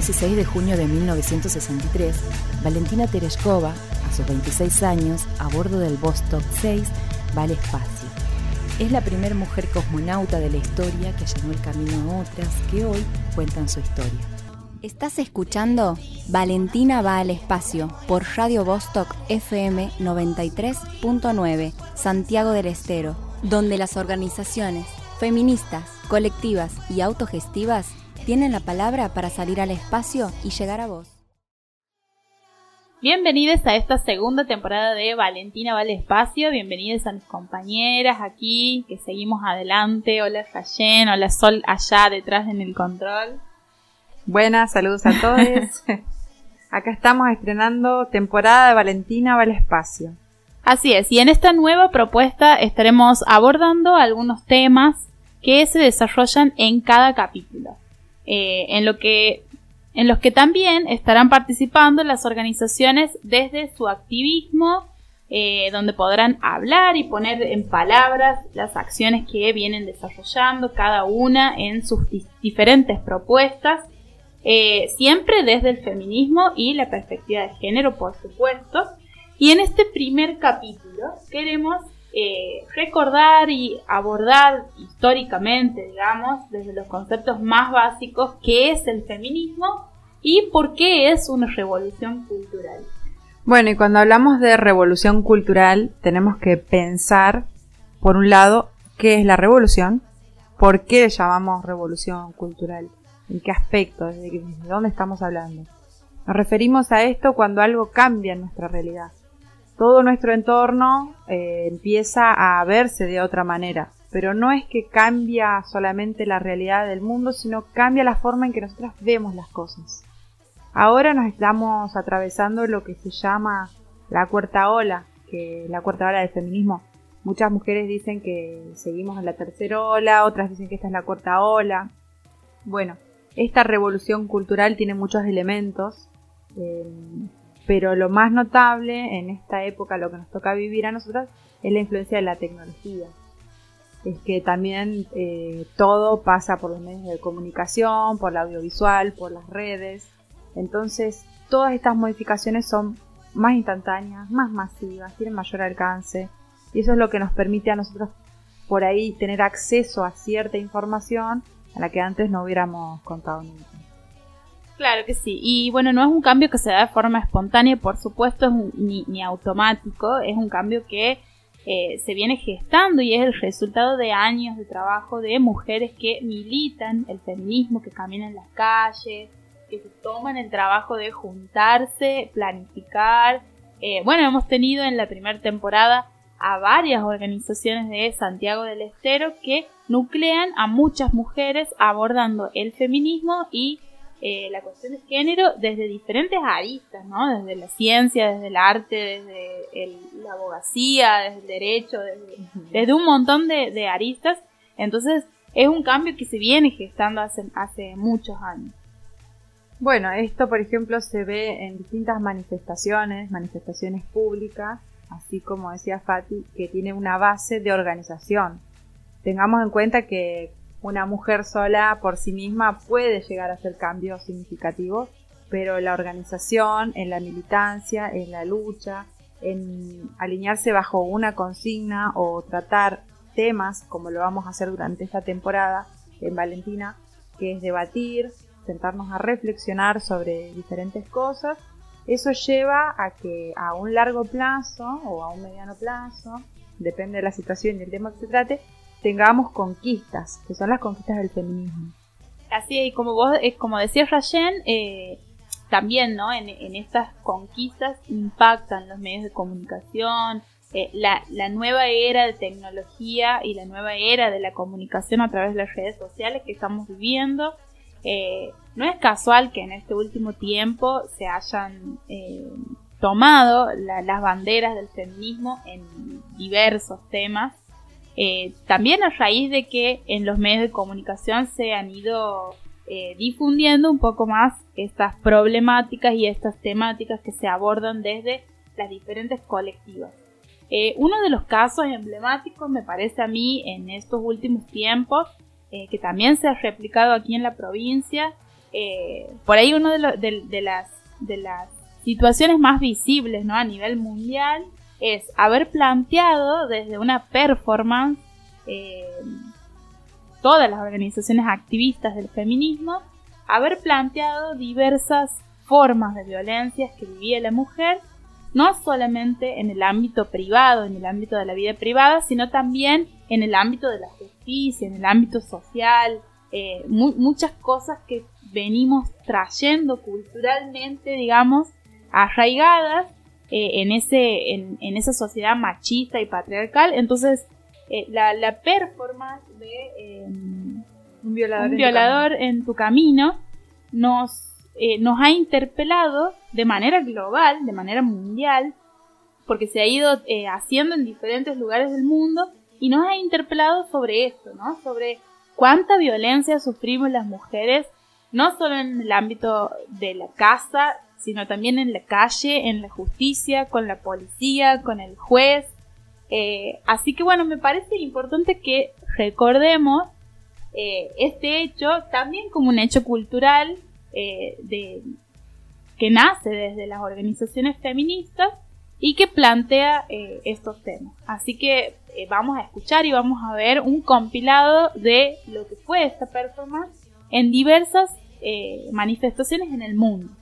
Un 16 de junio de 1963, Valentina Tereshkova, a sus 26 años, a bordo del Vostok 6, va al espacio. Es la primera mujer cosmonauta de la historia que allanó el camino a otras que hoy cuentan su historia. Estás escuchando Valentina va al espacio por Radio Vostok FM 93.9, Santiago del Estero, donde las organizaciones feministas, colectivas y autogestivas tienen la palabra para salir al espacio y llegar a vos. Bienvenidos a esta segunda temporada de Valentina va al espacio. Bienvenidos a mis compañeras aquí, que seguimos adelante. Hola Rayen, hola Sol allá detrás en el control. Buenas, saludos a todos. Acá estamos estrenando temporada de Valentina va al espacio. Así es, y en esta nueva propuesta estaremos abordando algunos temas que se desarrollan en cada capítulo. Eh, en lo que en los que también estarán participando las organizaciones desde su activismo, eh, donde podrán hablar y poner en palabras las acciones que vienen desarrollando cada una en sus diferentes propuestas, eh, siempre desde el feminismo y la perspectiva de género, por supuesto. Y en este primer capítulo queremos eh, recordar y abordar históricamente, digamos, desde los conceptos más básicos, qué es el feminismo y por qué es una revolución cultural. Bueno, y cuando hablamos de revolución cultural, tenemos que pensar, por un lado, qué es la revolución, por qué llamamos revolución cultural, en qué aspecto, desde, dónde estamos hablando. Nos referimos a esto cuando algo cambia en nuestra realidad todo nuestro entorno eh, empieza a verse de otra manera. Pero no es que cambia solamente la realidad del mundo, sino cambia la forma en que nosotras vemos las cosas. Ahora nos estamos atravesando lo que se llama la cuarta ola, que la cuarta ola del feminismo. Muchas mujeres dicen que seguimos en la tercera ola, otras dicen que esta es la cuarta ola. Bueno, esta revolución cultural tiene muchos elementos. Eh, pero lo más notable en esta época, lo que nos toca vivir a nosotros, es la influencia de la tecnología. Es que también eh, todo pasa por los medios de comunicación, por la audiovisual, por las redes. Entonces, todas estas modificaciones son más instantáneas, más masivas, tienen mayor alcance. Y eso es lo que nos permite a nosotros por ahí tener acceso a cierta información a la que antes no hubiéramos contado nunca. Claro que sí. Y bueno, no es un cambio que se da de forma espontánea, por supuesto, ni, automático. Es un cambio que eh, se viene gestando y es el resultado de años de trabajo de mujeres que militan el feminismo, que caminan en las calles, que se toman el trabajo de juntarse, planificar. Eh, bueno, hemos tenido en la primera temporada a varias organizaciones de Santiago del Estero que nuclean a muchas mujeres abordando el feminismo y eh, la cuestión de género desde diferentes aristas, ¿no? Desde la ciencia, desde el arte, desde la abogacía, desde el derecho, desde, un montón de, aristas. Entonces, es un cambio que se viene gestando hace, hace muchos años. Bueno, esto por ejemplo se ve en distintas manifestaciones, manifestaciones públicas, así como decía Fati, que tiene una base de organización. Tengamos en cuenta que una mujer sola por sí misma puede llegar a hacer cambios significativos, pero la organización, en la militancia, en la lucha, en alinearse bajo una consigna o tratar temas, como lo vamos a hacer durante esta temporada en Valentina, que es debatir, sentarnos a reflexionar sobre diferentes cosas, eso lleva a que a un largo plazo o a un mediano plazo, depende de la situación y el tema que se trate, tengamos conquistas, que son las conquistas del feminismo. Así y como vos, es como decía Rayen, eh, también, ¿no? En, estas conquistas impactan los medios de comunicación, eh, la, nueva era de tecnología y la nueva era de la comunicación a través de las redes sociales que estamos viviendo. Eh, no es casual que en este último tiempo se hayan tomado las banderas del feminismo en diversos temas eh, también a raíz de que en los medios de comunicación se han ido eh, difundiendo un poco más estas problemáticas y estas temáticas que se abordan desde las diferentes colectivas. Eh, uno de los casos emblemáticos me parece a mí en estos últimos tiempos, que también se ha replicado aquí en la provincia, por ahí una de, de, las, de las situaciones más visibles ¿no? a nivel mundial es haber planteado desde una performance eh, todas las organizaciones activistas del feminismo, haber planteado diversas formas de violencias que vivía la mujer, no solamente en el ámbito privado, en el ámbito de la vida privada, sino también en el ámbito de la justicia, en el ámbito social, eh, muchas cosas que venimos trayendo culturalmente, digamos, arraigadas eh, en, ese, en, esa sociedad machista y patriarcal. Entonces, eh, la, la, performance de em, un violador, en, tu camino nos, nos ha interpelado de manera global, de manera mundial, porque se ha ido haciendo en diferentes lugares del mundo y nos ha interpelado sobre esto, ¿no? Sobre cuánta violencia sufrimos las mujeres, no solo en el ámbito de la casa, sino también en la calle, en la justicia, con la policía, con el juez. Eh, así que bueno, me parece importante que recordemos eh, este hecho también como un hecho cultural eh, de, que nace desde las organizaciones feministas y que plantea estos temas. Así que eh, vamos a escuchar y vamos a ver un compilado de lo que fue esta performance en diversas eh, manifestaciones en el mundo.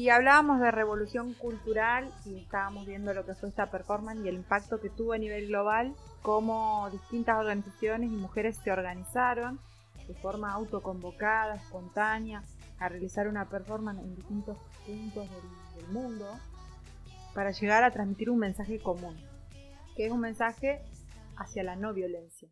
Y hablábamos de revolución cultural y estábamos viendo lo que fue esta performance y el impacto que tuvo a nivel global, cómo distintas organizaciones y mujeres se organizaron de forma autoconvocada, espontánea, a realizar una performance en distintos puntos del, del mundo para llegar a transmitir un mensaje común, que es un mensaje hacia la no violencia.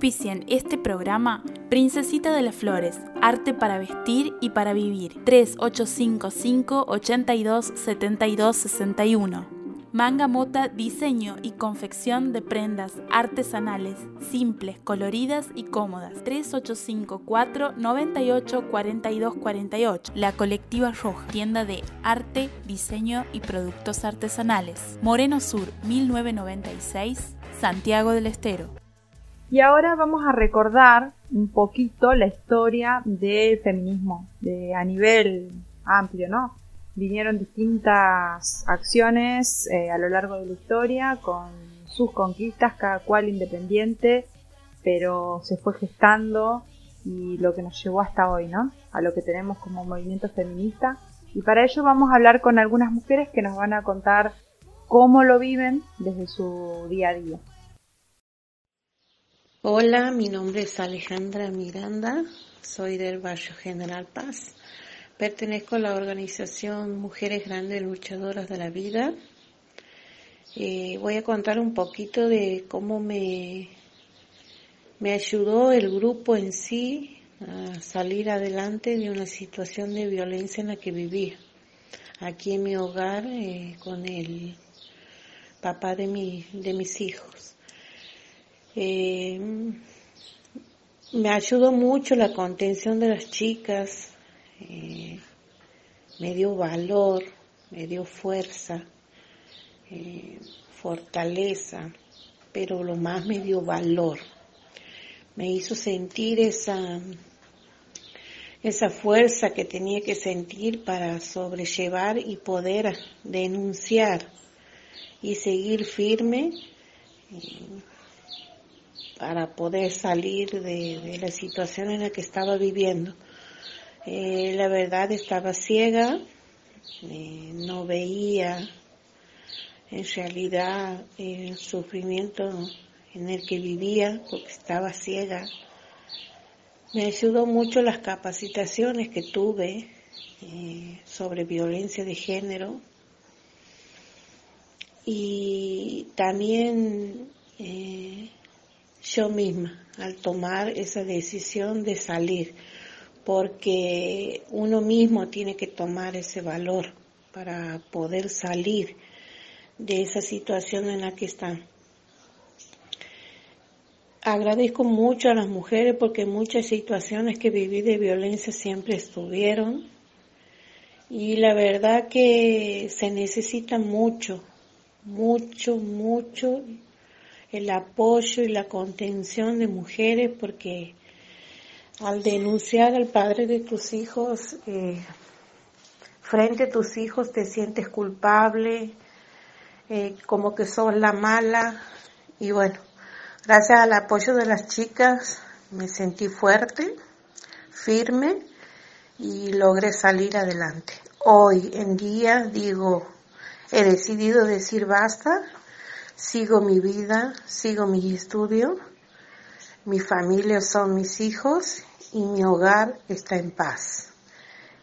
Este programa Princesita de las Flores, arte para vestir y para vivir. 3855 82 72 61. Manga Mota, diseño y confección de prendas artesanales, simples, coloridas y cómodas. 3854 98 42 48. La Colectiva Roja, tienda de arte, diseño y productos artesanales. Moreno Sur, 1996, Santiago del Estero. Y ahora vamos a recordar un poquito la historia del feminismo de, a nivel amplio, ¿no? Vinieron distintas acciones eh, a lo largo de la historia con sus conquistas, cada cual independiente, pero se fue gestando y lo que nos llevó hasta hoy, ¿no? A lo que tenemos como movimiento feminista. Y para ello vamos a hablar con algunas mujeres que nos van a contar cómo lo viven desde su día a día. Hola, mi nombre es Alejandra Miranda, soy del barrio General Paz. Pertenezco a la organización Mujeres Grandes Luchadoras de la Vida. Eh, voy a contar un poquito de cómo me, me ayudó el grupo en sí a salir adelante de una situación de violencia en la que vivía. Aquí en mi hogar eh, con el papá de, mi, de mis hijos. Eh, me ayudó mucho la contención de las chicas, eh, me dio valor, me dio fuerza, eh, fortaleza, pero lo más me dio valor. Me hizo sentir esa, esa fuerza que tenía que sentir para sobrellevar y poder denunciar y seguir firme para poder salir de, la situación en la que estaba viviendo. Eh, la verdad estaba ciega, eh, no veía en realidad el sufrimiento en el que vivía porque estaba ciega. Me ayudó mucho las capacitaciones que tuve eh, sobre violencia de género y también yo misma al tomar esa decisión de salir, porque uno mismo tiene que tomar ese valor para poder salir de esa situación en la que están. Agradezco mucho a las mujeres porque muchas situaciones que viví de violencia siempre estuvieron y la verdad que se necesita mucho, mucho, mucho el apoyo y la contención de mujeres porque al denunciar al padre de tus hijos, eh, frente a tus hijos te sientes culpable, eh, como que sos la mala y bueno, gracias al apoyo de las chicas me sentí fuerte, firme y logré salir adelante. Hoy en día digo, he decidido decir basta, sigo mi vida, sigo mi estudio, mi familia son mis hijos y mi hogar está en paz.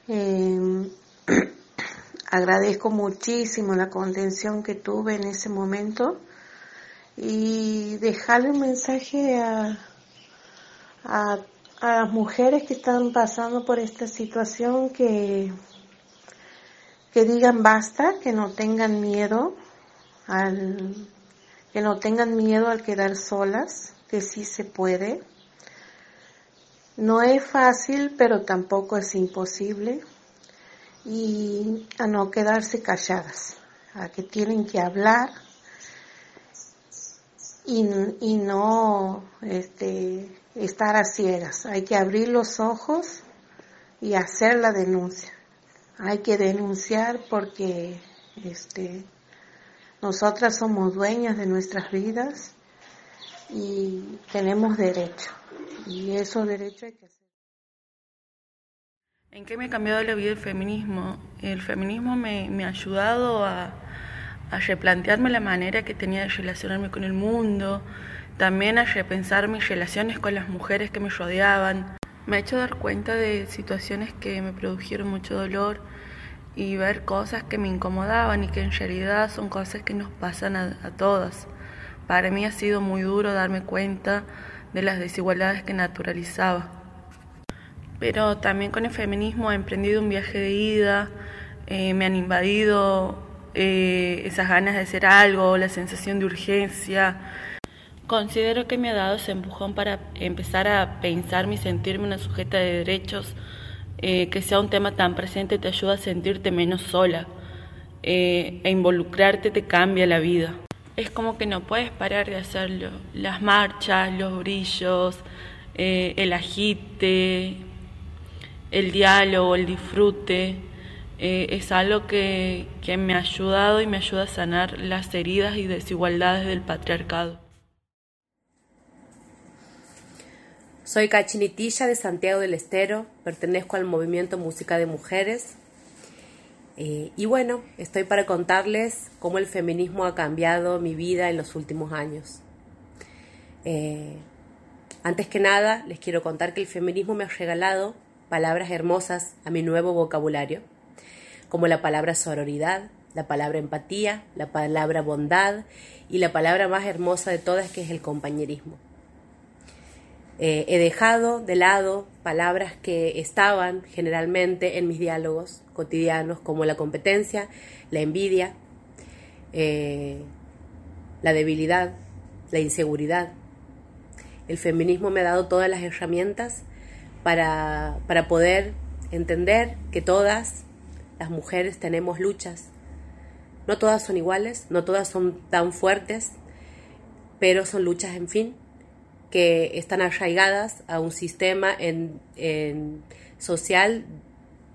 Em, agradezco muchísimo la contención que tuve en ese momento y dejarle un mensaje a, a, a las mujeres que están pasando por esta situación que, que digan basta, que no tengan miedo al que no tengan miedo al quedar solas, que sí se puede. No es fácil, pero tampoco es imposible. Y a no quedarse calladas, a que tienen que hablar y, no este, estar a ciegas. Hay que abrir los ojos y hacer la denuncia. Hay que denunciar porque este, nosotras somos dueñas de nuestras vidas y tenemos derecho. Y eso derecho hay que hacer. ¿En qué me ha cambiado la vida el feminismo? El feminismo me, ha ayudado a, replantearme la manera que tenía de relacionarme con el mundo, también a repensar mis relaciones con las mujeres que me rodeaban. Me ha hecho dar cuenta de situaciones que me produjeron mucho dolor y ver cosas que me incomodaban y que en realidad son cosas que nos pasan a, todas. Para mí ha sido muy duro darme cuenta de las desigualdades que naturalizaba. Pero también con el feminismo he emprendido un viaje de ida, eh, me han invadido eh, esas ganas de hacer algo, la sensación de urgencia. Considero que me ha dado ese empujón para empezar a pensar y sentirme una sujeta de derechos eh, que sea un tema tan presente te ayuda a sentirte menos sola eh, e involucrarte te cambia la vida. Es como que no puedes parar de hacerlo. Las marchas, los brillos, eh, el agite, el diálogo, el disfrute, es algo que, que me ha ayudado y me ayuda a sanar las heridas y desigualdades del patriarcado. Soy Cachinitilla de Santiago del Estero, pertenezco al movimiento Música de Mujeres Eh, y bueno, estoy para contarles cómo el feminismo ha cambiado mi vida en los últimos años. Eh, antes que nada, les quiero contar que el feminismo me ha regalado palabras hermosas a mi nuevo vocabulario, como la palabra sororidad, la palabra empatía, la palabra bondad y la palabra más hermosa de todas que es el compañerismo. Eh, he dejado de lado palabras que estaban generalmente en mis diálogos cotidianos como la competencia, la envidia, eh, la debilidad, la inseguridad. El feminismo me ha dado todas las herramientas para, para poder entender que todas las mujeres tenemos luchas. No todas son iguales, no todas son tan fuertes, pero son luchas, en fin, que están arraigadas a un sistema en, social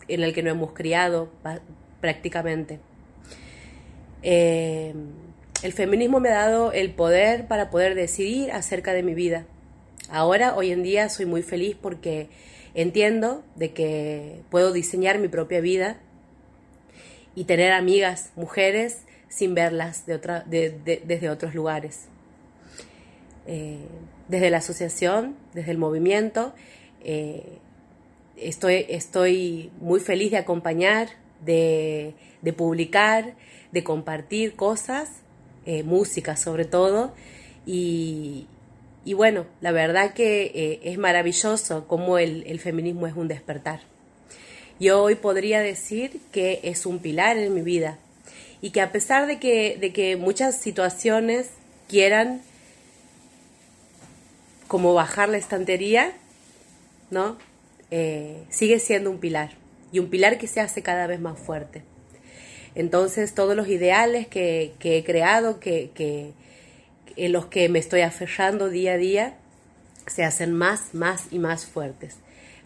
en el que no hemos criado prácticamente. Eh, el feminismo me ha dado el poder para poder decidir acerca de mi vida. Ahora, hoy en día, soy muy feliz porque entiendo de que puedo diseñar mi propia vida y tener amigas, mujeres, sin verlas de otra, desde otros lugares. Eh, desde la asociación, desde el movimiento. Eh, estoy, estoy muy feliz de acompañar, de, publicar, de compartir cosas, eh, música sobre todo. Y, bueno, la verdad que es maravilloso cómo el, feminismo es un despertar. Yo hoy podría decir que es un pilar en mi vida y que a pesar de que, de que muchas situaciones quieran como bajar la estantería, ¿no? Eh, sigue siendo un pilar y un pilar que se hace cada vez más fuerte. Entonces todos los ideales que, he creado, que, en los que me estoy aferrando día a día, se hacen más, más y más fuertes.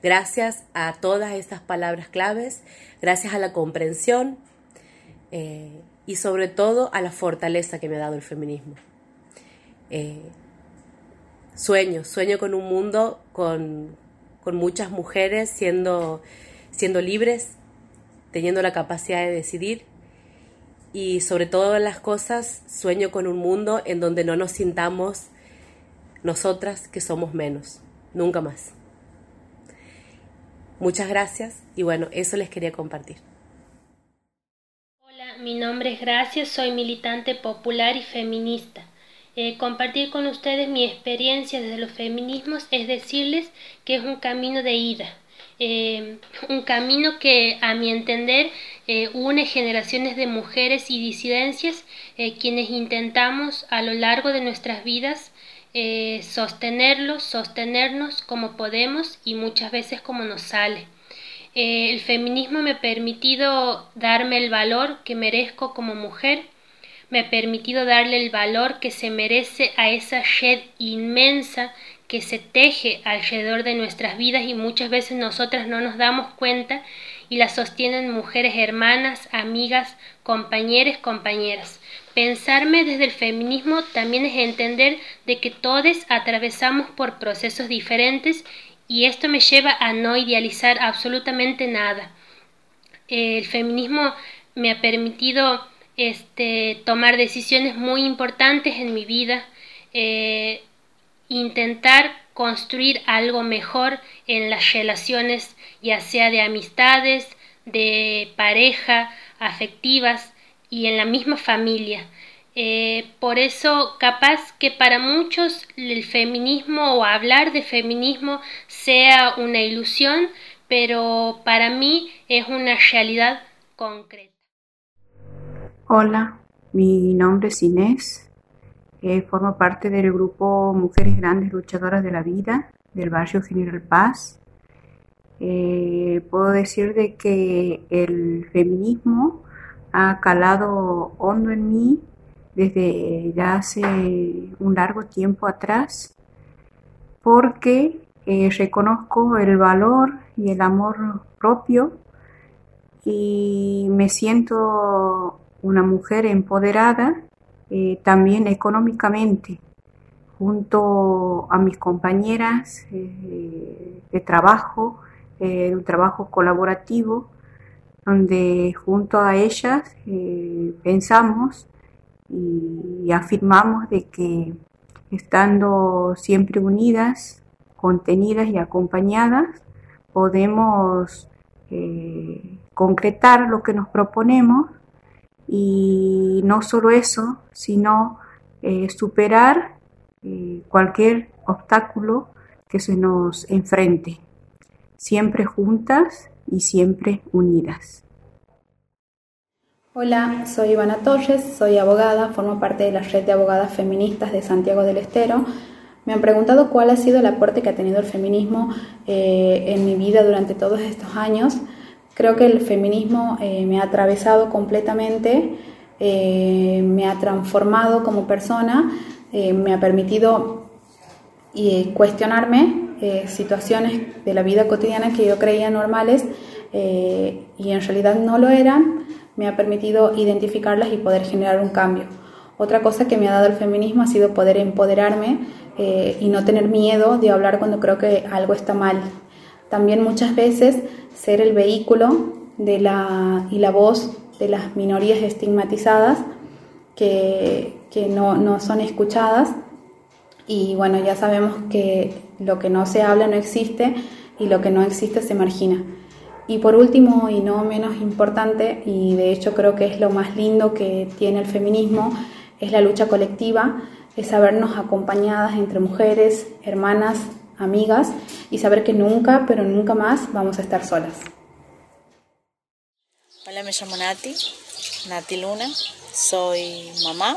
Gracias a todas estas palabras claves, gracias a la comprensión eh, y sobre todo a la fortaleza que me ha dado el feminismo. Eh, sueño, sueño con un mundo con, muchas mujeres siendo, siendo libres, teniendo la capacidad de decidir y sobre todas las cosas sueño con un mundo en donde no nos sintamos nosotras que somos menos, nunca más. Muchas gracias y bueno, eso les quería compartir. Hola, mi nombre es Gracia, soy militante popular y feminista. Eh, compartir con ustedes mi experiencia desde los feminismos es decirles que es un camino de ida, eh, un camino que a mi entender eh, une generaciones de mujeres y disidencias quienes intentamos a lo largo de nuestras vidas sostenerlo, sostenernos como podemos y muchas veces como nos sale. el feminismo me ha permitido darme el valor que merezco como mujer me ha permitido darle el valor que se merece a esa shed inmensa que se teje alrededor de nuestras vidas y muchas veces nosotras no nos damos cuenta y la sostienen mujeres hermanas, amigas, compañeros, compañeras. Pensarme desde el feminismo también es entender de que todos atravesamos por procesos diferentes y esto me lleva a no idealizar absolutamente nada. El feminismo me ha permitido este, tomar decisiones muy importantes en mi vida, eh, intentar construir algo mejor en las relaciones, ya sea de amistades, de pareja, afectivas y en la misma familia. Eh, por eso, capaz que para muchos el feminismo o hablar de feminismo sea una ilusión, pero para mí es una realidad concreta. Hola, mi nombre es Inés, eh, formo parte del grupo Mujeres Grandes Luchadoras de la Vida del barrio General Paz. Eh, puedo decir de que el feminismo ha calado hondo en mí desde ya hace un largo tiempo atrás porque eh, reconozco el valor y el amor propio y me siento una mujer empoderada eh, también económicamente, junto a mis compañeras eh, de trabajo, eh, un trabajo colaborativo, donde junto a ellas eh, pensamos y, afirmamos de que estando siempre unidas, contenidas y acompañadas, podemos concretar lo que nos proponemos y no solo eso, sino eh, superar cualquier obstáculo que se nos enfrente, siempre juntas y siempre unidas. Hola, soy Ivana Torres, soy abogada, formo parte de la red de abogadas feministas de Santiago del Estero. Me han preguntado cuál ha sido el aporte que ha tenido el feminismo eh, en mi vida durante todos estos años. Creo que el feminismo eh, me ha atravesado completamente, eh, me ha transformado como persona, me ha permitido cuestionarme situaciones de la vida cotidiana que yo creía normales y en realidad no lo eran me ha permitido identificarlas y poder generar un cambio. Otra cosa que me ha dado el feminismo ha sido poder empoderarme eh, y no tener miedo de hablar cuando creo que algo está mal. También muchas veces ser el vehículo de la, y la voz de las minorías estigmatizadas que, que no, no son escuchadas. Y bueno, ya sabemos que lo que no se habla no existe y lo que no existe se margina. Y por último, y no menos importante, y de hecho creo que es lo más lindo que tiene el feminismo, es la lucha colectiva, es sabernos acompañadas entre mujeres, hermanas, amigas y saber que nunca, pero nunca más vamos a estar solas. Hola, me llamo Nati, Nati Luna, soy mamá,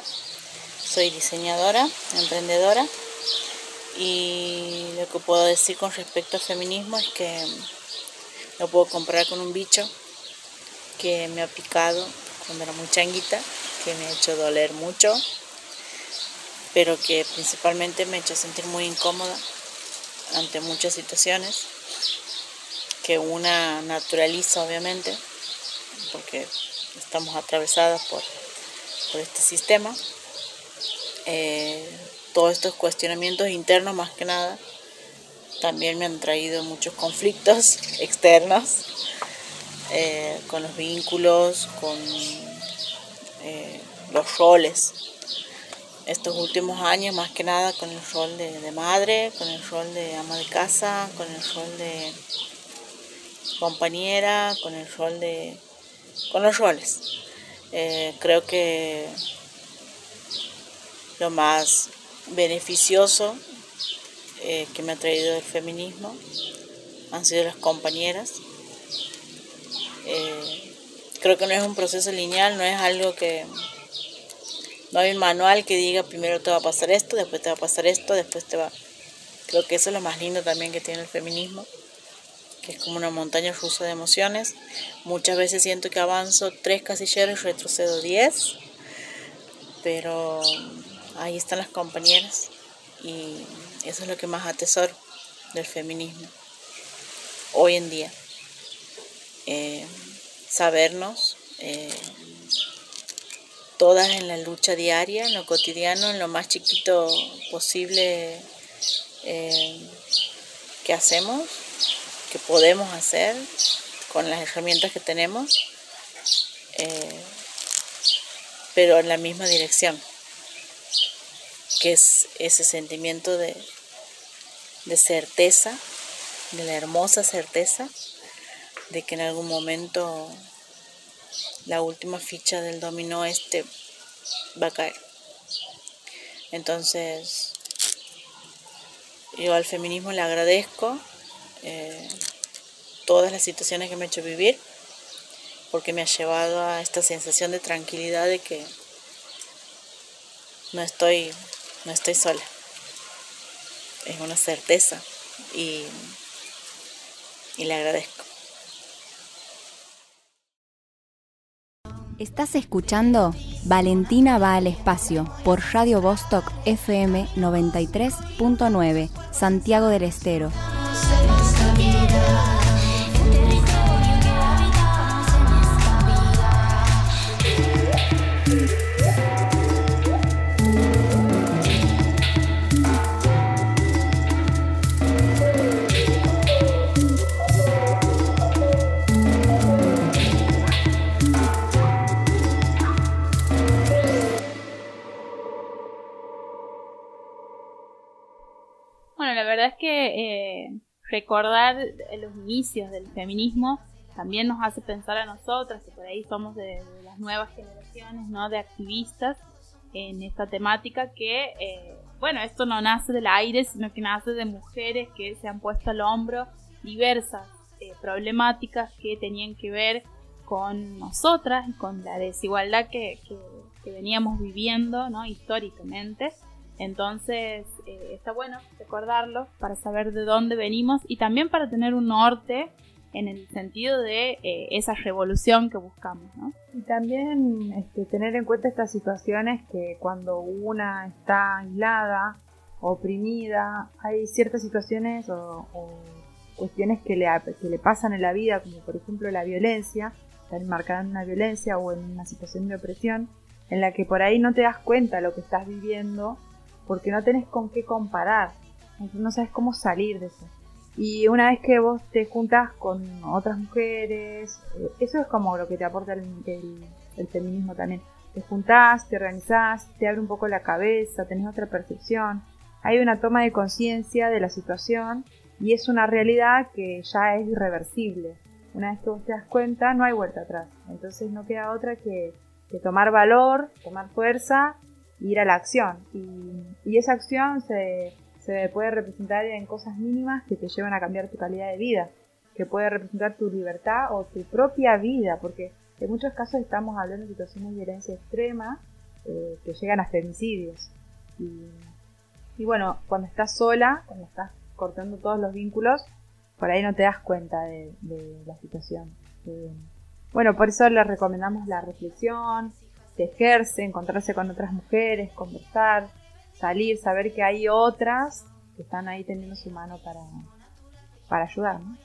soy diseñadora, emprendedora. Y lo que puedo decir con respecto al feminismo es que lo puedo comprar con un bicho que me ha picado cuando era muy changuita, que me ha hecho doler mucho, pero que principalmente me ha hecho sentir muy incómoda ante muchas situaciones, que una naturaliza obviamente, porque estamos atravesadas por, por este sistema. Eh, todos estos cuestionamientos internos más que nada también me han traído muchos conflictos externos eh, con los vínculos, con eh, los roles. Estos últimos años más que nada con el rol de, madre, con el rol de ama de casa, con el rol de compañera, con el rol de... con los roles. Eh, creo que lo más beneficioso eh, que me ha traído el feminismo han sido las compañeras. Eh, creo que no es un proceso lineal, no es algo que... No hay un manual que diga primero te va a pasar esto, después te va a pasar esto, después te va... Creo que eso es lo más lindo también que tiene el feminismo, que es como una montaña rusa de emociones. Muchas veces siento que avanzo tres casilleros y retrocedo diez, pero ahí están las compañeras y eso es lo que más atesoro del feminismo hoy en día. Eh, sabernos eh, todas en la lucha diaria, en lo cotidiano, en lo más chiquito posible eh, que hacemos, que podemos hacer con las herramientas que tenemos, pero en la misma dirección que es ese sentimiento de, de certeza, de la hermosa certeza de que en algún momento la última ficha del dominó este va a caer. Entonces, yo al feminismo le agradezco eh, todas las situaciones que me ha hecho vivir, porque me ha llevado a esta sensación de tranquilidad de que no estoy no estoy sola. Es una certeza y, y le agradezco. Estás escuchando Valentina va al espacio por Radio Vostok FM 93.9, Santiago del Estero. Recordar los inicios del feminismo también nos hace pensar a nosotras, que por ahí somos de, las nuevas generaciones, ¿no? De activistas en esta temática que, eh, bueno, esto no nace del aire, sino que nace de mujeres que se han puesto al hombro diversas eh, problemáticas que tenían que ver con nosotras y con la desigualdad que, que, veníamos viviendo, ¿no? Históricamente. Entonces, eh, está bueno recordarlo para saber de dónde venimos y también para tener un norte en el sentido de eh, esa revolución que buscamos. ¿no? Y también este, tener en cuenta estas situaciones que cuando una está aislada, oprimida, hay ciertas situaciones o, cuestiones que le, que le pasan en la vida, como por ejemplo la violencia, estar enmarcada en una violencia o en una situación de opresión, en la que por ahí no te das cuenta lo que estás viviendo porque no tenés con qué comparar, no sabes cómo salir de eso. Y una vez que vos te juntas con otras mujeres, eh, eso es como lo que te aporta el, el, feminismo también. Te juntás, te organizás, te abre un poco la cabeza, tenés otra percepción. Hay una toma de conciencia de la situación y es una realidad que ya es irreversible. Una vez que vos te das cuenta, no hay vuelta atrás. Entonces no queda otra que, tomar valor, tomar fuerza ir a la acción. Y, y esa acción se, se puede representar en cosas mínimas que te llevan a cambiar tu calidad de vida, que puede representar tu libertad o tu propia vida, porque en muchos casos estamos hablando de situaciones de violencia extrema eh, que llegan a femicidios. Y, bueno, cuando estás sola, cuando estás cortando todos los vínculos, por ahí no te das cuenta de, la situación. Eh, bueno, por eso les recomendamos la reflexión, tejerse, encontrarse con otras mujeres, conversar, salir, saber que hay otras que están ahí tendiendo su mano para, para ayudar, ¿no?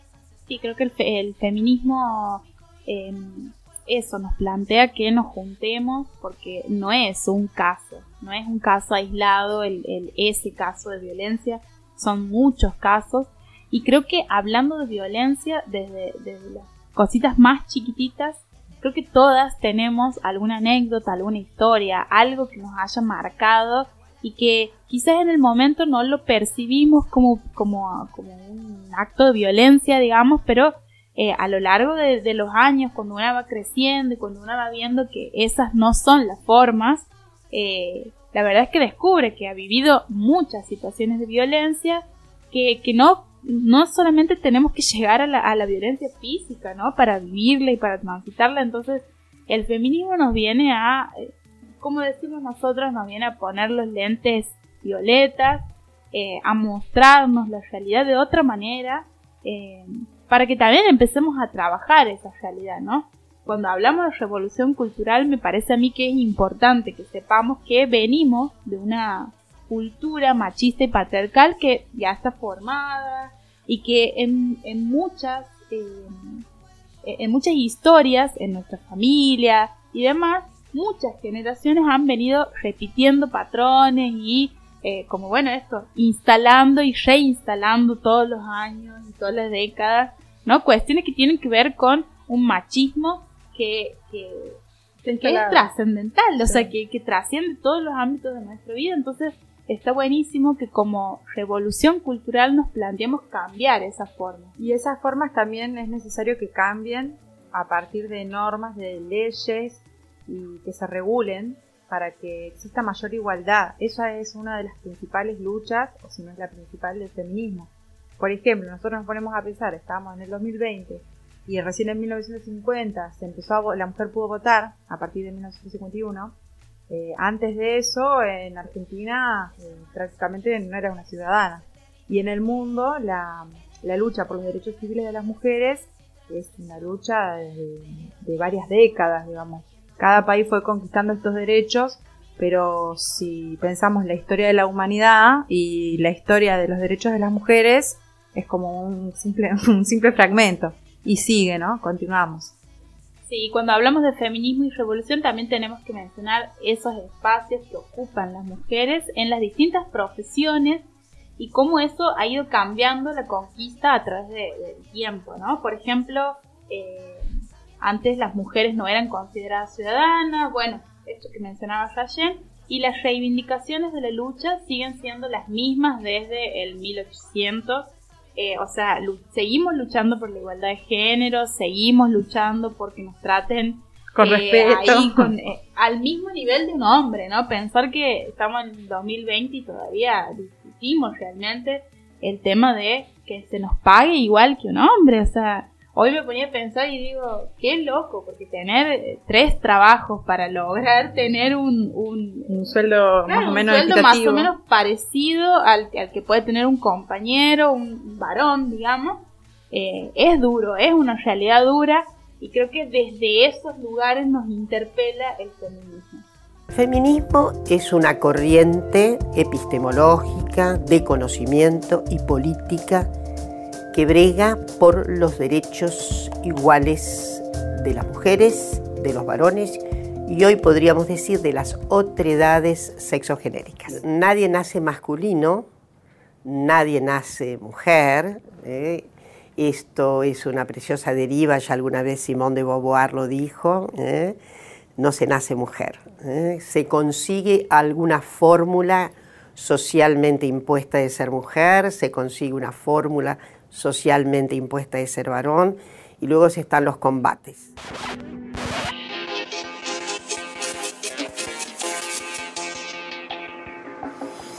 Sí, creo que el, feminismo em, eso nos plantea que nos juntemos porque no es un caso, no es un caso aislado el, el, ese caso de violencia, son muchos casos y creo que hablando de violencia desde, desde las cositas más chiquititas, creo que todas tenemos alguna anécdota, alguna historia, algo que nos haya marcado y que quizás en el momento no lo percibimos como, como, como un acto de violencia, digamos, pero eh, a lo largo de, los años, cuando una va creciendo y cuando una va viendo que esas no son las formas, eh, la verdad es que descubre que ha vivido muchas situaciones de violencia, que, que no, no solamente tenemos que llegar a la, violencia física, ¿no? Para vivirla y para transitarla, entonces el feminismo nos viene a eh, como decimos nosotros, nos viene a poner los lentes violetas, eh, a mostrarnos la realidad de otra manera, eh, para que también empecemos a trabajar esa realidad, ¿no? Cuando hablamos de revolución cultural, me parece a mí que es importante que sepamos que venimos de una cultura machista y patriarcal que ya está formada y que en, en muchas eh, en muchas historias, en nuestra familia y demás, muchas generaciones han venido repitiendo patrones y, eh, como bueno, esto, instalando y reinstalando todos los años y todas las décadas, ¿no? Cuestiones que tienen que ver con un machismo que, que, es trascendental, o sea, que, que trasciende todos los ámbitos de nuestra vida. Entonces, está buenísimo que como revolución cultural nos planteemos cambiar esas formas. Y esas formas también es necesario que cambien a partir de normas, de leyes, y que se regulen para que exista mayor igualdad. Esa es una de las principales luchas, o si no es la principal, del feminismo. Por ejemplo, nosotros nos ponemos a pensar, estamos en el 2020 y recién en 1950 se empezó la mujer pudo votar a partir de 1951. Eh, antes de eso, en Argentina eh, prácticamente no era una ciudadana. Y en el mundo, la, lucha por los derechos civiles de las mujeres es una lucha de varias décadas, digamos cada país fue conquistando estos derechos, pero si pensamos la historia de la humanidad y la historia de los derechos de las mujeres, es como un simple, un simple fragmento. Y sigue, ¿no? Continuamos. Sí, cuando hablamos de feminismo y revolución también tenemos que mencionar esos espacios que ocupan las mujeres en las distintas profesiones y cómo eso ha ido cambiando la conquista a través del tiempo, ¿no? Por ejemplo, eh, antes las mujeres no eran consideradas ciudadanas, bueno, esto que mencionaba Rayen, y las reivindicaciones de la lucha siguen siendo las mismas desde el 1800 Eh, o sea, seguimos luchando por la igualdad de género, seguimos luchando porque nos traten con eh, respeto. Eh, al mismo nivel de un hombre, ¿no? Pensar que estamos en 2020 y todavía discutimos realmente el tema de que se nos pague igual que un hombre, o sea, hoy me ponía a pensar y digo, qué loco, porque tener eh, tres trabajos para lograr tener un, un, sueldo, más, o menos sueldo más o menos parecido al, al, que puede tener un compañero, un varón, digamos, eh, es duro, es una realidad dura y creo que desde esos lugares nos interpela el feminismo. Feminismo es una corriente epistemológica de conocimiento y política que brega por los derechos iguales de las mujeres, de los varones y hoy podríamos decir de las otredades sexogenéricas. Nadie nace masculino, nadie nace mujer. ¿eh? Esto es una preciosa deriva, ya alguna vez Simón de Beauvoir lo dijo. ¿eh? No se nace mujer, ¿eh? se consigue alguna fórmula socialmente impuesta de ser mujer, se consigue una fórmula socialmente impuesta de ser varón, y luego están los combates.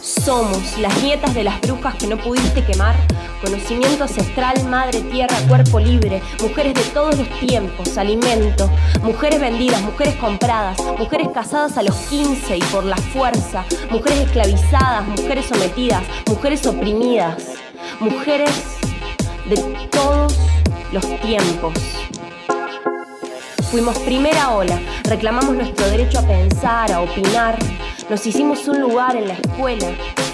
Somos las nietas de las brujas que no pudiste quemar, conocimiento ancestral, madre tierra, cuerpo libre, mujeres de todos los tiempos, alimento, mujeres vendidas, mujeres compradas, mujeres casadas a los 15 y por la fuerza, mujeres esclavizadas, mujeres sometidas, mujeres oprimidas, mujeres de todos los tiempos. Fuimos primera ola, reclamamos nuestro derecho a pensar, a opinar, nos hicimos un lugar en la escuela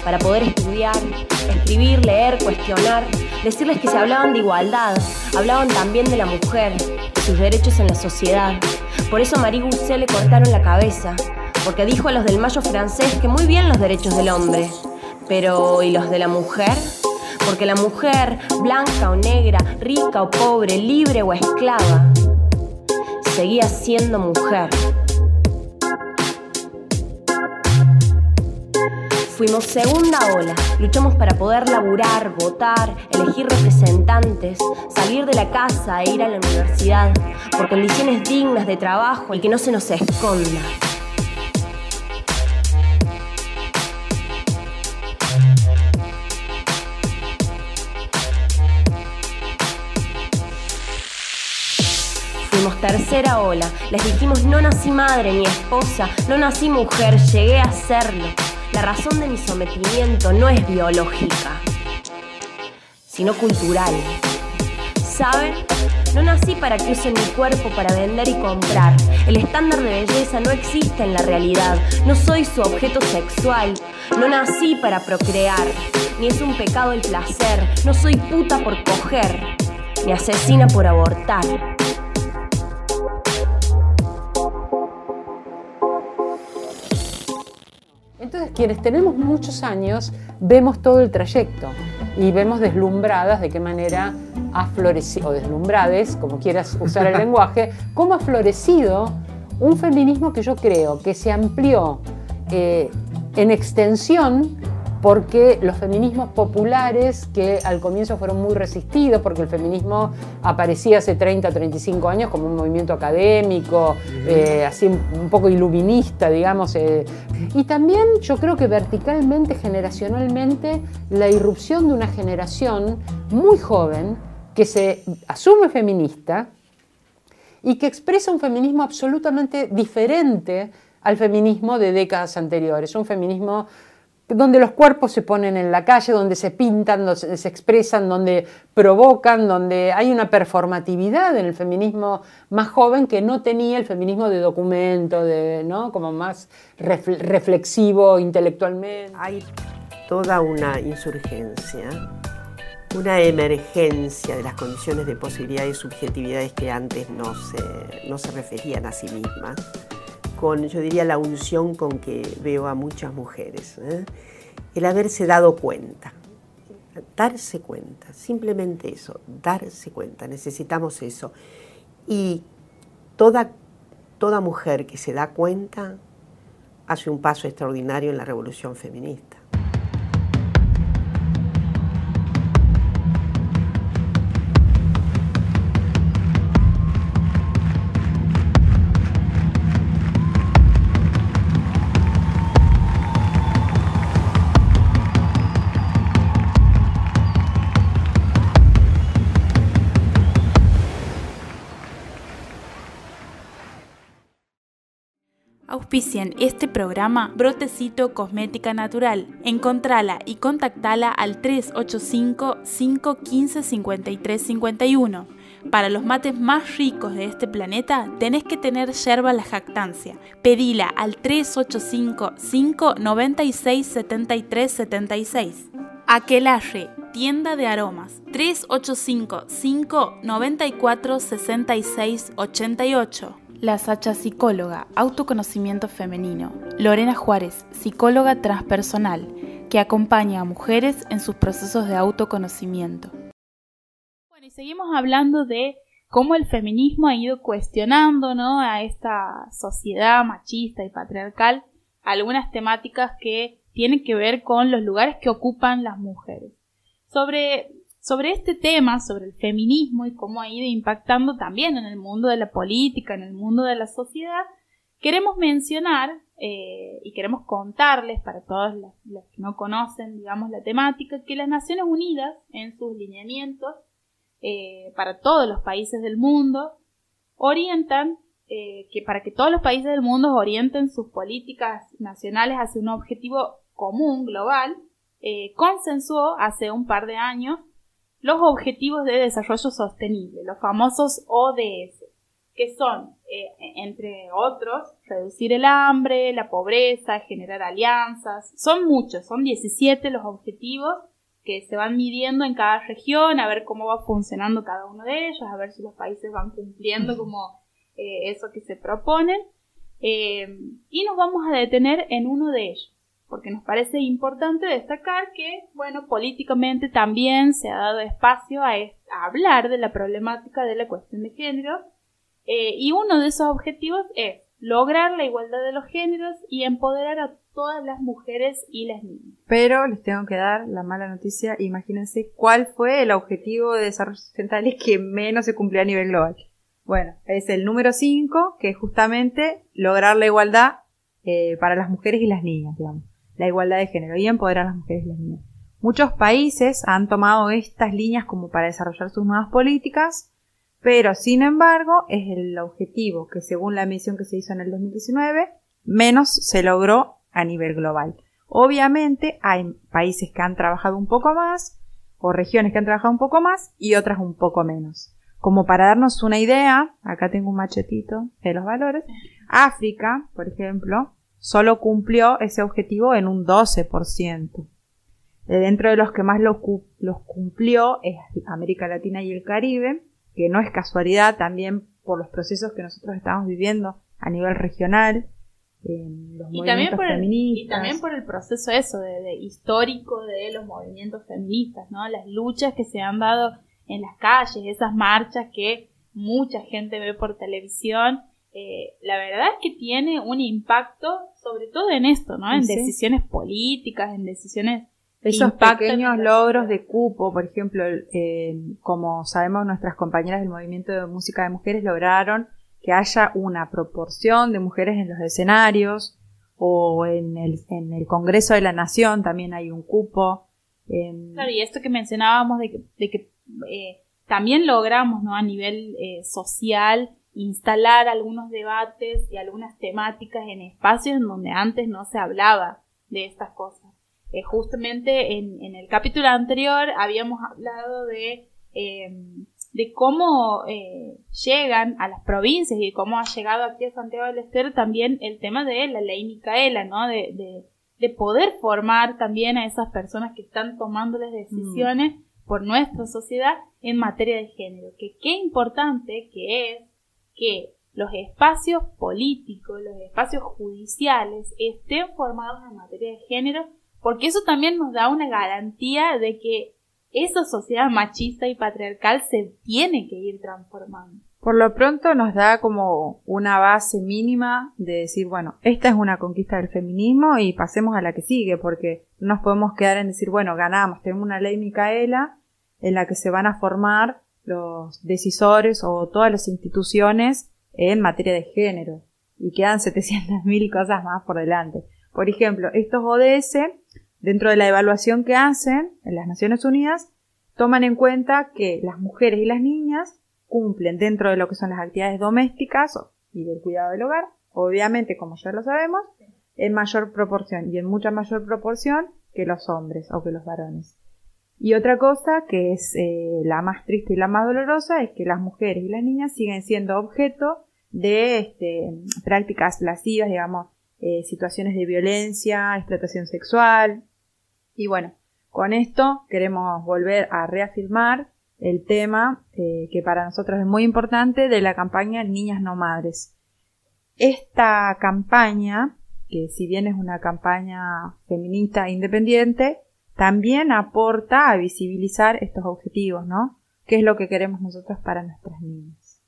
para poder estudiar, escribir, leer, cuestionar, decirles que se hablaban de igualdad, hablaban también de la mujer, de sus derechos en la sociedad. Por eso Marie Gousset le cortaron la cabeza, porque dijo a los del mayo francés que muy bien los derechos del hombre, pero ¿y los de la mujer? Porque la mujer, blanca o negra, rica o pobre, libre o esclava, seguía siendo mujer. Fuimos segunda ola, luchamos para poder laburar, votar, elegir representantes, salir de la casa e ir a la universidad, por condiciones dignas de trabajo y que no se nos esconda. Tercera ola. Les dijimos no nací madre ni esposa, no nací mujer, llegué a serlo. La razón de mi sometimiento no es biológica, sino cultural. ¿Saben? No nací para que usen mi cuerpo para vender y comprar. El estándar de belleza no existe en la realidad. No soy su objeto sexual. No nací para procrear. Ni es un pecado el placer. No soy puta por coger. Ni asesina por abortar. Entonces, quienes tenemos muchos años, vemos todo el trayecto y vemos deslumbradas de qué manera ha florecido, o deslumbrades, como quieras usar el lenguaje, cómo ha florecido un feminismo que yo creo que se amplió eh, en extensión porque los feminismos populares que al comienzo fueron muy resistidos, porque el feminismo aparecía hace 30, 35 años como un movimiento académico, eh, así un poco iluminista, digamos, eh. y también yo creo que verticalmente, generacionalmente, la irrupción de una generación muy joven que se asume feminista y que expresa un feminismo absolutamente diferente al feminismo de décadas anteriores, un feminismo donde los cuerpos se ponen en la calle, donde se pintan, donde se expresan, donde provocan, donde hay una performatividad en el feminismo más joven que no tenía el feminismo de documento, de, ¿no? como más reflexivo intelectualmente. Hay toda una insurgencia, una emergencia de las condiciones de posibilidades y subjetividades que antes no se, no se referían a sí mismas con, yo diría, la unción con que veo a muchas mujeres. ¿eh? El haberse dado cuenta, darse cuenta, simplemente eso, darse cuenta, necesitamos eso. Y toda, toda mujer que se da cuenta hace un paso extraordinario en la revolución feminista. Auspician este programa Brotecito Cosmética Natural. Encontrala y contactala al 385 515 5351. Para los mates más ricos de este planeta, tenés que tener yerba la jactancia. Pedila al 385 596 73 76. Aquelarre, tienda de aromas. 385 594 66 88. La Sacha Psicóloga, Autoconocimiento Femenino. Lorena Juárez, psicóloga transpersonal, que acompaña a mujeres en sus procesos de autoconocimiento. Bueno, y seguimos hablando de cómo el feminismo ha ido cuestionando ¿no? a esta sociedad machista y patriarcal algunas temáticas que tienen que ver con los lugares que ocupan las mujeres. Sobre sobre este tema, sobre el feminismo y cómo ha ido impactando también en el mundo de la política, en el mundo de la sociedad, queremos mencionar eh, y queremos contarles para todos los, que no conocen, digamos, la temática, que las Naciones Unidas, en sus lineamientos, eh, para todos los países del mundo, orientan eh, que para que todos los países del mundo orienten sus políticas nacionales hacia un objetivo común, global, consensuó hace un par de años los Objetivos de Desarrollo Sostenible, los famosos ODS, que son, eh, entre otros, reducir el hambre, la pobreza, generar alianzas. Son muchos, son 17 los objetivos que se van midiendo en cada región, a ver cómo va funcionando cada uno de ellos, a ver si los países van cumpliendo como eh, eso que se proponen. Eh, y nos vamos a detener en uno de ellos, porque nos parece importante destacar que, bueno, políticamente también se ha dado espacio a, hablar de la problemática de la cuestión de género, eh, y uno de esos objetivos es lograr la igualdad de los géneros y empoderar a todas las mujeres y las niñas. Pero les tengo que dar la mala noticia, imagínense cuál fue el objetivo de desarrollo sustentable que menos se cumplió a nivel global. Bueno, es el número 5, que es justamente lograr la igualdad eh, para las mujeres y las niñas, digamos la igualdad de género y empoderar a las mujeres y las niñas. Muchos países han tomado estas líneas como para desarrollar sus nuevas políticas, pero sin embargo es el objetivo que según la misión que se hizo en el 2019 menos se logró a nivel global. Obviamente hay países que han trabajado un poco más o regiones que han trabajado un poco más y otras un poco menos. Como para darnos una idea, acá tengo un machetito de los valores, África, por ejemplo, solo cumplió ese objetivo en un 12%. De dentro de los que más los cumplió es América Latina y el Caribe, que no es casualidad también por los procesos que nosotros estamos viviendo a nivel regional, los y también por el, y también por el proceso eso de, histórico de los movimientos feministas, ¿no? Las luchas que se han dado en las calles, esas marchas que mucha gente ve por televisión eh, la verdad es que tiene un impacto, sobre todo en esto, ¿no? En decisiones políticas, en decisiones esos pequeños logros de cupo, por ejemplo, eh, como sabemos nuestras compañeras del movimiento de música de mujeres lograron que haya una proporción de mujeres en los escenarios o en el, en el Congreso de la Nación también hay un cupo. Claro, y esto que mencionábamos de que, de que eh, también logramos, ¿no? A nivel social instalar algunos debates y algunas temáticas en espacios en donde antes no se hablaba de estas cosas. Eh, justamente en, en, el capítulo anterior habíamos hablado de, em, de cómo eh, llegan a las provincias y cómo ha llegado aquí a Santiago del Estero también el tema de la ley Micaela, ¿no? De, de, de poder formar también a esas personas que están tomando las decisiones mm. por nuestra sociedad en materia de género. Que qué importante que es que los espacios políticos, los espacios judiciales estén formados en materia de género, porque eso también nos da una garantía de que esa sociedad machista y patriarcal se tiene que ir transformando. Por lo pronto nos da como una base mínima de decir, bueno, esta es una conquista del feminismo y pasemos a la que sigue, porque no nos podemos quedar en decir, bueno, ganamos, tenemos una ley Micaela en la que se van a formar los decisores o todas las instituciones en materia de género y quedan 700.000 cosas más por delante. Por ejemplo, estos ODS, dentro de la evaluación que hacen en las Naciones Unidas, toman en cuenta que las mujeres y las niñas cumplen dentro de lo que son las actividades domésticas y del cuidado del hogar obviamente, como ya lo sabemos, en mayor proporción y en mucha mayor proporción que los hombres o que los varones. Y otra cosa que es eh, la más triste y la más dolorosa es que las mujeres y las niñas siguen siendo objeto de este, prácticas lascivas, digamos, eh, situaciones de violencia, explotación sexual. Y bueno, con esto queremos volver a reafirmar el tema eh, que para nosotros es muy importante de la campaña Niñas no Madres. Esta campaña, que si bien es una campaña feminista independiente, también aporta a visibilizar estos objetivos, ¿no? ¿Qué es lo que queremos nosotros para nuestras niñas?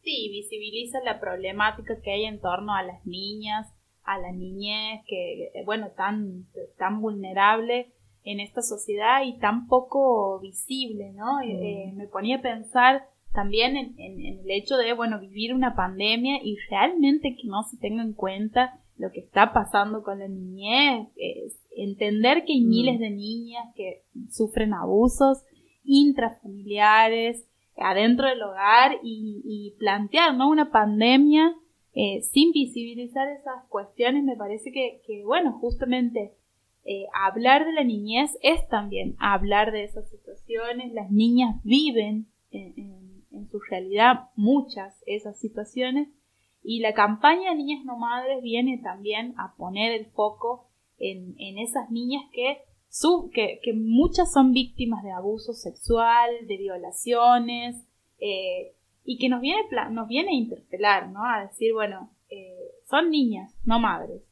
Sí, visibiliza la problemática que hay en torno a las niñas, a la niñez, que, bueno, tan, tan vulnerable en esta sociedad y tan poco visible, ¿no? Eh, mm. eh, me ponía a pensar también en, el hecho de, bueno, vivir una pandemia y realmente que no se tenga en cuenta lo que está pasando con la niñez, entender que hay mm. miles de niñas que sufren abusos intrafamiliares adentro del hogar y, plantear, ¿no? Una pandemia eh, sin visibilizar esas cuestiones me parece que, que bueno, justamente eh, hablar de la niñez es también hablar de esas situaciones. Las niñas viven en, su realidad muchas esas situaciones y la campaña Niñas No Madres viene también a poner el foco en, esas niñas que, que, muchas son víctimas de abuso sexual, de violaciones eh, y que nos viene, nos viene a interpelar, ¿no? A decir, bueno, eh, son niñas, no madres.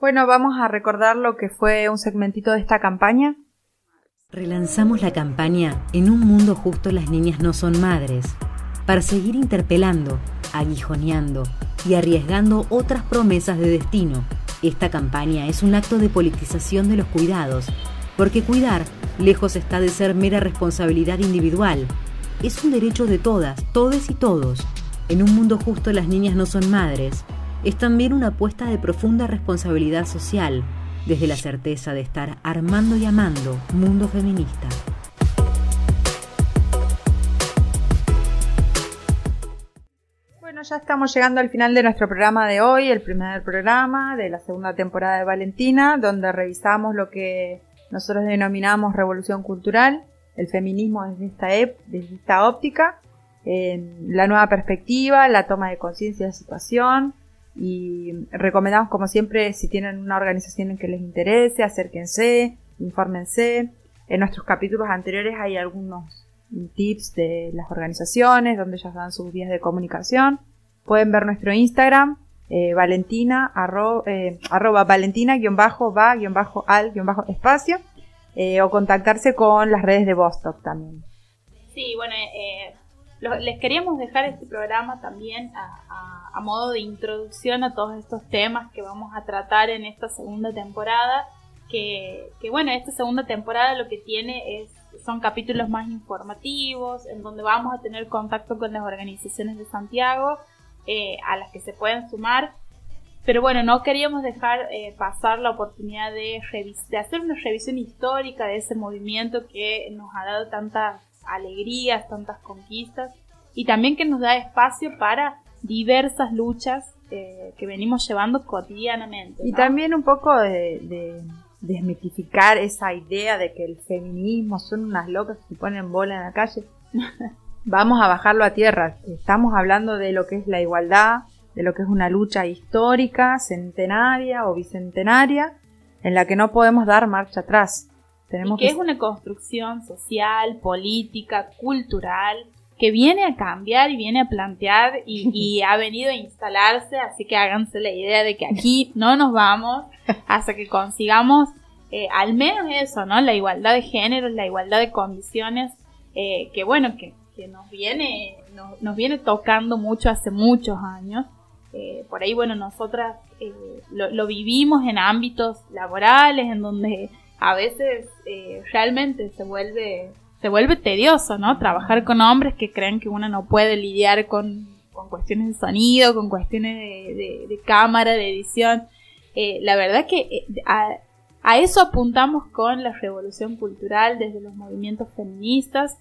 Bueno, vamos a recordar lo que fue un segmentito de esta campaña. Relanzamos la campaña En un mundo justo las niñas no son madres, para seguir interpelando, aguijoneando y arriesgando otras promesas de destino. Esta campaña es un acto de politización de los cuidados, porque cuidar lejos está de ser mera responsabilidad individual. Es un derecho de todas, todes y todos. En un mundo justo las niñas no son madres, es también una apuesta de profunda responsabilidad social, desde la certeza de estar armando y amando mundo feminista. Bueno, ya estamos llegando al final de nuestro programa de hoy, el primer programa de la segunda temporada de Valentina, donde revisamos lo que nosotros denominamos revolución cultural, el feminismo desde esta, desde esta óptica, la nueva perspectiva, la toma de conciencia de la situación, y recomendamos como siempre si tienen una organización en que les interese, acérquense, infórmense. En nuestros capítulos anteriores hay algunos tips de las organizaciones donde ellas dan sus vías de comunicación. Pueden ver nuestro Instagram, eh, valentina, eh, arroba valentina, guion bajo, va, guion bajo, al, guion bajo, espacio, eh, o contactarse con las redes de Vostok también. Sí, bueno, les queríamos dejar este programa también a, modo de introducción a todos estos temas que vamos a tratar en esta segunda temporada. Que, bueno, esta segunda temporada lo que tiene es son capítulos más informativos, en donde vamos a tener contacto con las organizaciones de Santiago, eh, a las que se pueden sumar. Pero bueno, no queríamos dejar eh, pasar la oportunidad de, de hacer una revisión histórica de ese movimiento que nos ha dado tantas alegrías, tantas conquistas y también que nos da espacio para diversas luchas eh, que venimos llevando cotidianamente. Y también un poco de, desmitificar esa idea de que el feminismo son unas locas que se ponen bola en la calle. Vamos a bajarlo a tierra. Estamos hablando de lo que es la igualdad, de lo que es una lucha histórica, centenaria o bicentenaria, en la que no podemos dar marcha atrás que, es una construcción social, política, cultural, que viene a cambiar y viene a plantear y, ha venido a instalarse, así que háganse la idea de que aquí no nos vamos hasta que consigamos eh, al menos eso, ¿no? La igualdad de géneros, la igualdad de condiciones, eh, que bueno, que, nos viene, nos viene tocando mucho hace muchos años. Eh, por ahí, bueno, nosotras lo, lo vivimos en ámbitos laborales, en donde a veces eh, realmente se vuelve se vuelve tedioso, ¿no? Trabajar con hombres que creen que uno no puede lidiar con, cuestiones de sonido, con cuestiones de, cámara, de edición. Eh, la verdad que eh, a, eso apuntamos con la revolución cultural desde los movimientos feministas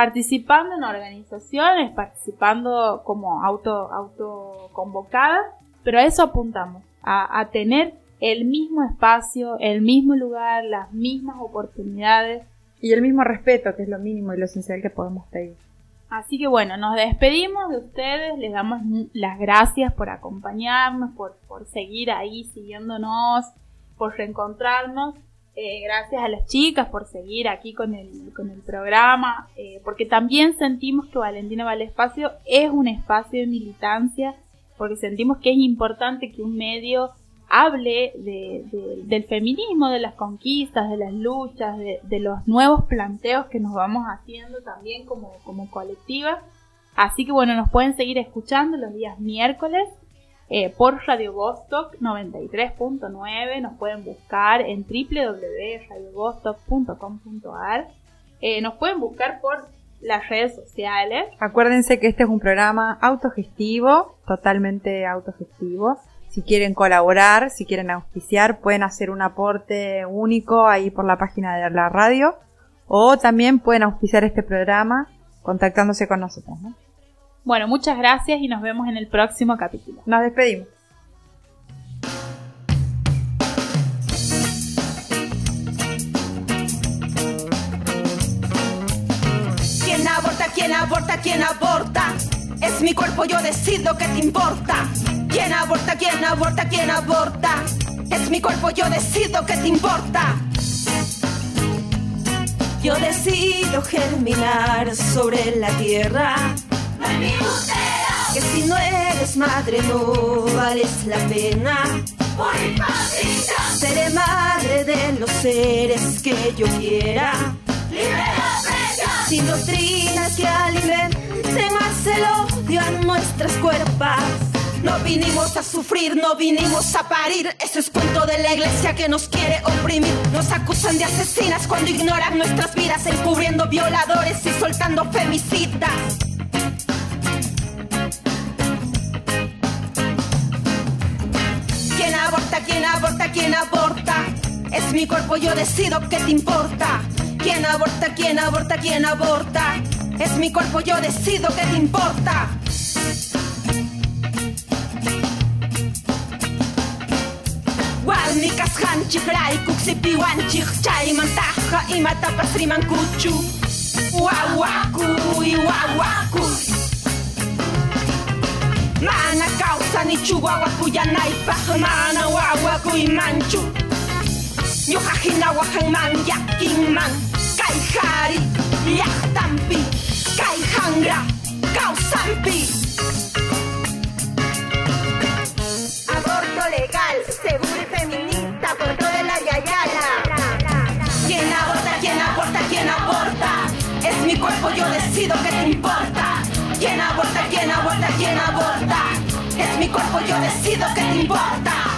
participando en organizaciones, participando como auto, autoconvocadas, pero a eso apuntamos, a, a tener el mismo espacio, el mismo lugar, las mismas oportunidades. Y el mismo respeto, que es lo mínimo y lo esencial que podemos pedir. Así que bueno, nos despedimos de ustedes, les damos las gracias por acompañarnos, por, por seguir ahí siguiéndonos, por reencontrarnos. Eh, gracias a las chicas por seguir aquí con el, con el programa, eh, porque también sentimos que Valentina Vale Espacio es un espacio de militancia, porque sentimos que es importante que un medio hable de, del feminismo, de las conquistas, de las luchas, de, los nuevos planteos que nos vamos haciendo también como, como colectiva. Así que bueno, nos pueden seguir escuchando los días miércoles eh, por Radio Vostok 93.9. Nos pueden buscar en www.radiovostok.com.ar. Eh, nos pueden buscar por las redes sociales. Acuérdense que este es un programa autogestivo, totalmente autogestivo. Si quieren colaborar, si quieren auspiciar, pueden hacer un aporte único ahí por la página de la radio o también pueden auspiciar este programa contactándose con nosotros. Bueno, muchas gracias y nos vemos en el próximo capítulo. Nos despedimos. ¿Quién aborta? ¿Quién aborta? ¿Quién aborta? Es mi cuerpo, yo decido qué te importa. ¿Quién aborta? ¿Quién aborta? ¿Quién aborta? Es mi cuerpo, yo decido qué te importa. Yo decido germinar sobre la tierra. Que si no eres madre no vales la pena. Por Seré madre de los seres que yo quiera. Sin doctrinas que alimenten más el odio a nuestras cuerpas. No vinimos a sufrir, no vinimos a parir. Eso es cuento de la iglesia que nos quiere oprimir. Nos acusan de asesinas cuando ignoran nuestras vidas, encubriendo violadores y soltando femicidas. Es mi cuerpo, yo decido qué te importa. ¿Quién aborta? ¿Quién aborta? ¿Quién aborta? Es mi cuerpo, yo decido qué te importa. Walnikas hanchik raykuk sipiwanchik chaymantaqa imatapas rimankuchu wawakuy wawakuy mana kawsanichu wawakuyanaypaq mana wawakuymanchu ñuqa hina wahanman yakinman llaqtanpi kay hanra kawsanpi Aborto legal, seguro y feminista, control de la yayala. ¿Quién aborta? ¿Quién aborta? ¿Quién aborta? Es mi cuerpo, yo decido qué te importa. ¿Quién aborta? ¿Quién aborta? ¿Quién aborta? Es mi cuerpo, yo decido qué te importa.